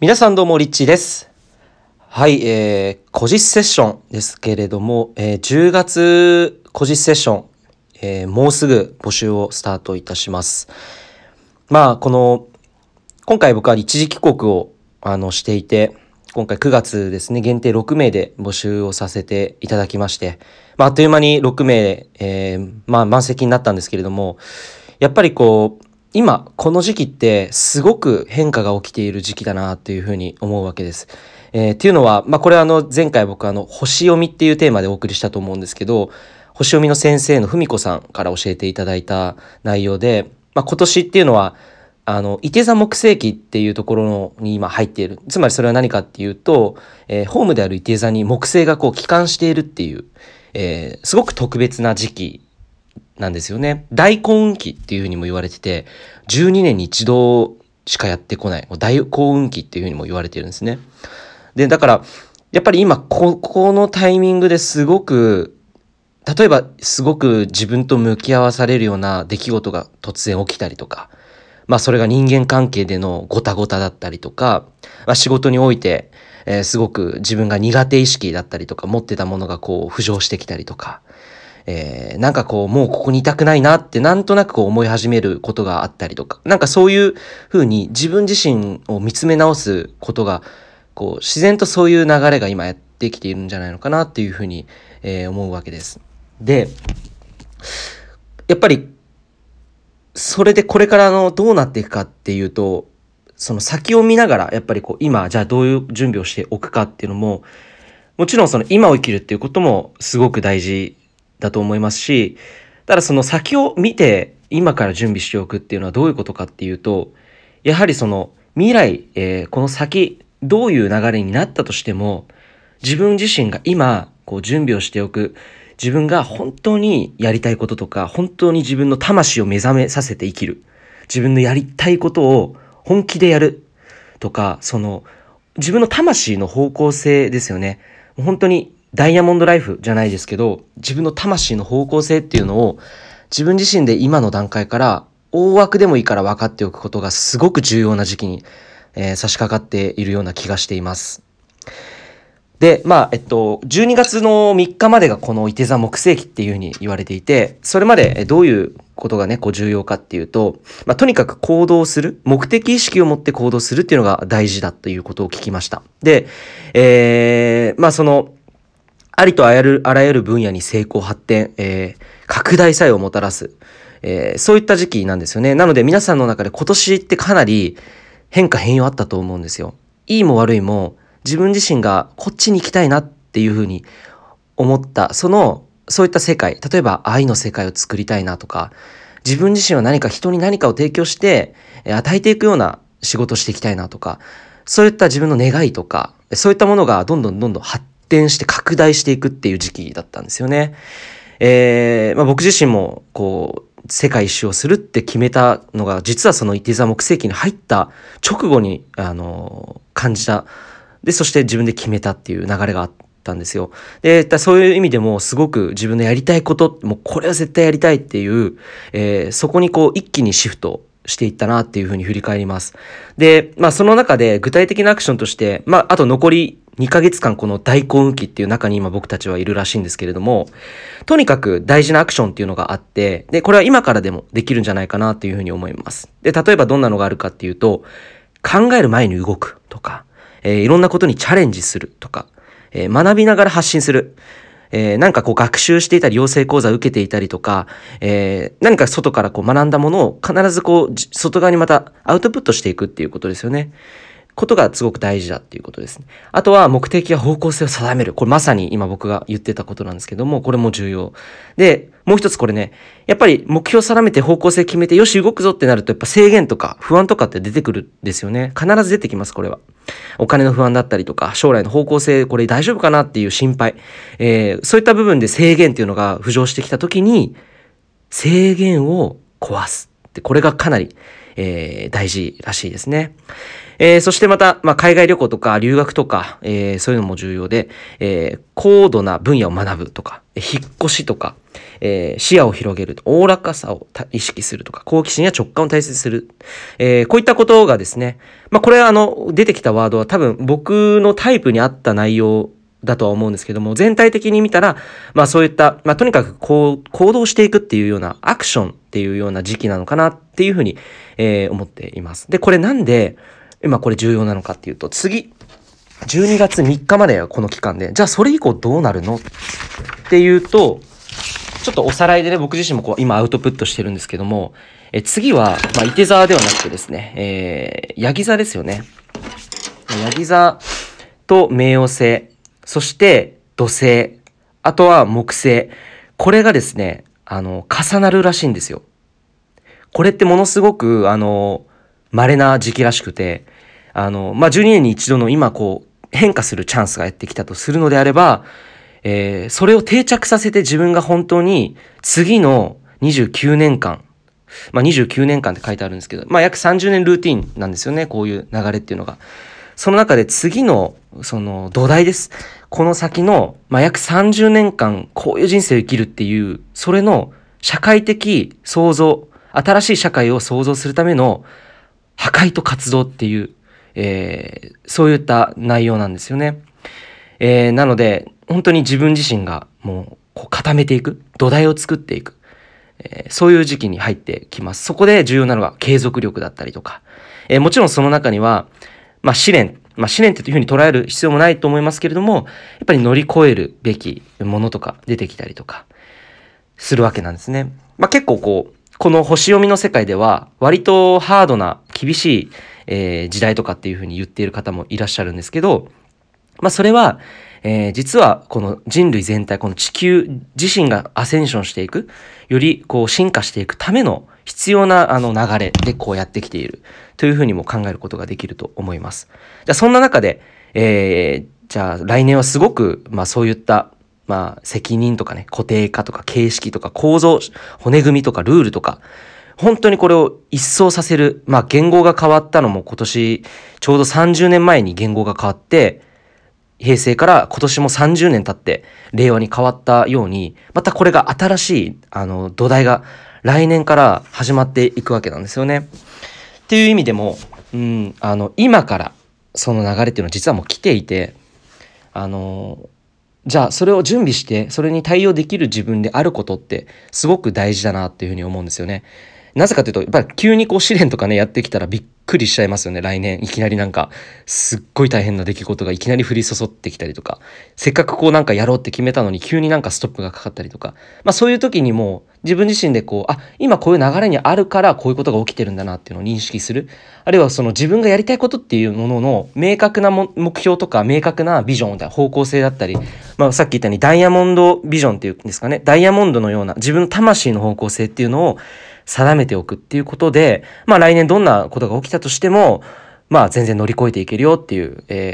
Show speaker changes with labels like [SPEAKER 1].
[SPEAKER 1] 皆さんどうもリッチーです。はい、えー、個実セッションですけれども、えー10月個実セッション、えーもうすぐ募集をスタートいたします。まあ、この、今回僕は一時帰国を、あの、していて、今回9月ですね、限定6名で募集をさせていただきまして、まあ、あっという間に6名、えーまあ、満席になったんですけれども、やっぱりこう、今、この時期ってすごく変化が起きている時期だなっていうふうに思うわけです。えーっていうのは、まあ、これはあの、前回僕あの、星読みっていうテーマでお送りしたと思うんですけど、星読みの先生の文子さんから教えていただいた内容で、まあ、今年っていうのは、あの、伊手座木星期っていうところに今入っている。つまりそれは何かっていうと、えーホームである伊手座に木星がこう帰還しているっていう、えーすごく特別な時期なんですよね。大幸運期っていうふうにも言われてて、12年に一度しかやってこない、大幸運期っていうふうにも言われてるんですね。で、だから、やっぱり今、ここのタイミングですごく、例えばすごく自分と向き合わされるような出来事が突然起きたりとか、まあそれが人間関係でのごたごただったりとか、まあ仕事において、すごく自分が苦手意識だったりとか持ってたものがこう浮上してきたりとか、えーなんかこうもうここにいたくないなってなんとなくこう思い始めることがあったりとか、なんかそういうふうに自分自身を見つめ直すことが、こう自然とそういう流れが今やってきているんじゃないのかなっていうふうに、えー思うわけです。で、やっぱりそれでこれからのどうなっていくかっていうと、その先を見ながら、やっぱりこう今、じゃあどういう準備をしておくかっていうのも、もちろんその今を生きるっていうこともすごく大事だと思いますし、ただその先を見て今から準備しておくっていうのはどういうことかっていうと、やはりその未来、えーこの先、どういう流れになったとしても、自分自身が今、こう準備をしておく、自分が本当にやりたいこととか、本当に自分の魂を目覚めさせて生きる。自分のやりたいことを本気でやる。とか、その、自分の魂の方向性ですよね。本当にダイヤモンドライフじゃないですけど、自分の魂の方向性っていうのを、自分自身で今の段階から、大枠でもいいから分かっておくことがすごく重要な時期に、えー差し掛かっているような気がしています。で、まあ、えっと、12月の3日までがこの伊手座木星期っていうふうに言われていて、それまでどういうことがね、こう重要かっていうと、まあ、とにかく行動する、目的意識を持って行動するっていうのが大事だということを聞きました。で、えー、まあその、ありとあらゆるあらゆる分野に成功発展、えー拡大作用をもたらす、えーそういった時期なんですよね。なので皆さんの中で今年ってかなり変化変容あったと思うんですよ。いいも悪いも自分自身がこっちに行きたいなっていうふうに思った、その、そういった世界、例えば愛の世界を作りたいなとか、自分自身は何か人に何かを提供して、与えていくような仕事していきたいなとか、そういった自分の願いとか、そういったものがどんどんどんどん発展して拡大していくっていう時期だったんですよね。えーまあ、僕自身も、こう、世界一周をするって決めたのが、実はその伊手座木星期に入った直後に、あの感じた。で、そして自分で決めたっていう流れがあったんですよ。で、そういう意味でもすごく自分のやりたいこと、もうこれは絶対やりたいっていう、えーそこにこう一気にシフトしていったなっていうふうに振り返ります。で、まあその中で具体的なアクションとして、まああと残り2ヶ月間この大幸運期っていう中に今僕たちはいるらしいんですけれども、とにかく大事なアクションっていうのがあって、で、これは今からでもできるんじゃないかなっていうふうに思います。で、例えばどんなのがあるかっていうと、考える前に動くとか、えーいろんなことにチャレンジするとか、えー学びながら発信する。えーなんかこう学習していたり、養成講座を受けていたりとか、えー何か外からこう学んだものを必ずこう、外側にまたアウトプットしていくっていうことですよね。ことがすごく大事だっていうことですね。あとは目的や方向性を定める。これまさに今僕が言ってたことなんですけども、これも重要。で、もう一つこれね、やっぱり目標を定めて方向性決めて、よし動くぞってなると、やっぱ制限とか不安とかって出てくるんですよね。必ず出てきます、これは。お金の不安だったりとか、将来の方向性、これ大丈夫かなっていう心配。えーそういった部分で制限っていうのが浮上してきたときに、制限を壊す。って、これがかなり、えー大事らしいですね。えーそしてまた、まあ、海外旅行とか留学とか、えーそういうのも重要で、え高度な分野を学ぶとか、引っ越しとか、え、視野を広げる、おおらかさを意識するとか、好奇心や直感を大切にする。え、こういったことがですね、まあ、これはあの、出てきたワードは多分僕のタイプに合った内容だとは思うんですけども、全体的に見たら、まあそういった、まあとにかくこう、行動していくっていうようなアクションっていうような時期なのかなっていうふうに、えー、思っています。で、これなんで、今これ重要なのかっていうと、次、12月3日まではこの期間で、じゃあそれ以降どうなるのっていうと、ちょっとおさらいでね、僕自身もこう今アウトプットしてるんですけども、え次は、まあ、伊手座ではなくてですね、えー、ヤギ座ですよね。ヤギ座と冥王星、そして土星、あとは木星。これがですね、あの、重なるらしいんですよ。これってものすごく、あの、稀な時期らしくて、あの、まあ、12年に一度の今こう、変化するチャンスがやってきたとするのであれば、えー、それを定着させて自分が本当に次の29年間、まあ、29年間って書いてあるんですけど、まあ、約30年ルーティンなんですよね、こういう流れっていうのが。その中で次の、その土台です。この先の、まあ、約30年間、こういう人生を生きるっていう、それの社会的創造、新しい社会を創造するための破壊と活動っていう、えー、そういった内容なんですよね。えー、なので、本当に自分自身がもうこう固めていく、土台を作っていく、えー、そういう時期に入ってきます。そこで重要なのが継続力だったりとか、えー、もちろんその中には、まあ試練、まあ試練ってというふうに捉える必要もないと思いますけれども、やっぱり乗り越えるべきものとか出てきたりとかするわけなんですね。まあ結構こう、この星読みの世界では割とハードな厳しい、えー、時代とかっていうふうに言っている方もいらっしゃるんですけど、まあそれは、えー、実はこの人類全体、この地球自身がアセンションしていく、よりこう進化していくための必要なあの流れでこうやってきているというふうにも考えることができると思います。じゃあそんな中で、えー、じゃあ来年はすごく、まあそういった、まあ責任とかね、固定化とか形式とか構造、骨組みとかルールとか、本当にこれを一掃させる、まあ言語が変わったのも今年ちょうど30年前に言語が変わって、平成から今年も30年経って令和に変わったように、またこれが新しい、あの、土台が来年から始まっていくわけなんですよね。っていう意味でも、うん、あの、今からその流れっていうのは実はもう来ていて、あの、じゃあそれを準備して、それに対応できる自分であることってすごく大事だなっていうふうに思うんですよね。なぜかというと、やっぱり急にこう試練とかね、やってきたらびっくりしちゃいますよね、来年。いきなりなんか、すっごい大変な出来事がいきなり降り注ってきたりとか、せっかくこうなんかやろうって決めたのに急になんかストップがかかったりとか、まあそういう時にも自分自身でこう、あ、今こういう流れにあるからこういうことが起きてるんだなっていうのを認識する。あるいはその自分がやりたいことっていうものの明確な目標とか明確なビジョンだ方向性だったり、まあさっき言ったようにダイヤモンドビジョンっていうんですかね、ダイヤモンドのような自分の魂の方向性っていうのを定めておくっていうことで、まあ来年どんなことが起きたとしても、まあ全然乗り越えていけるよっていう、え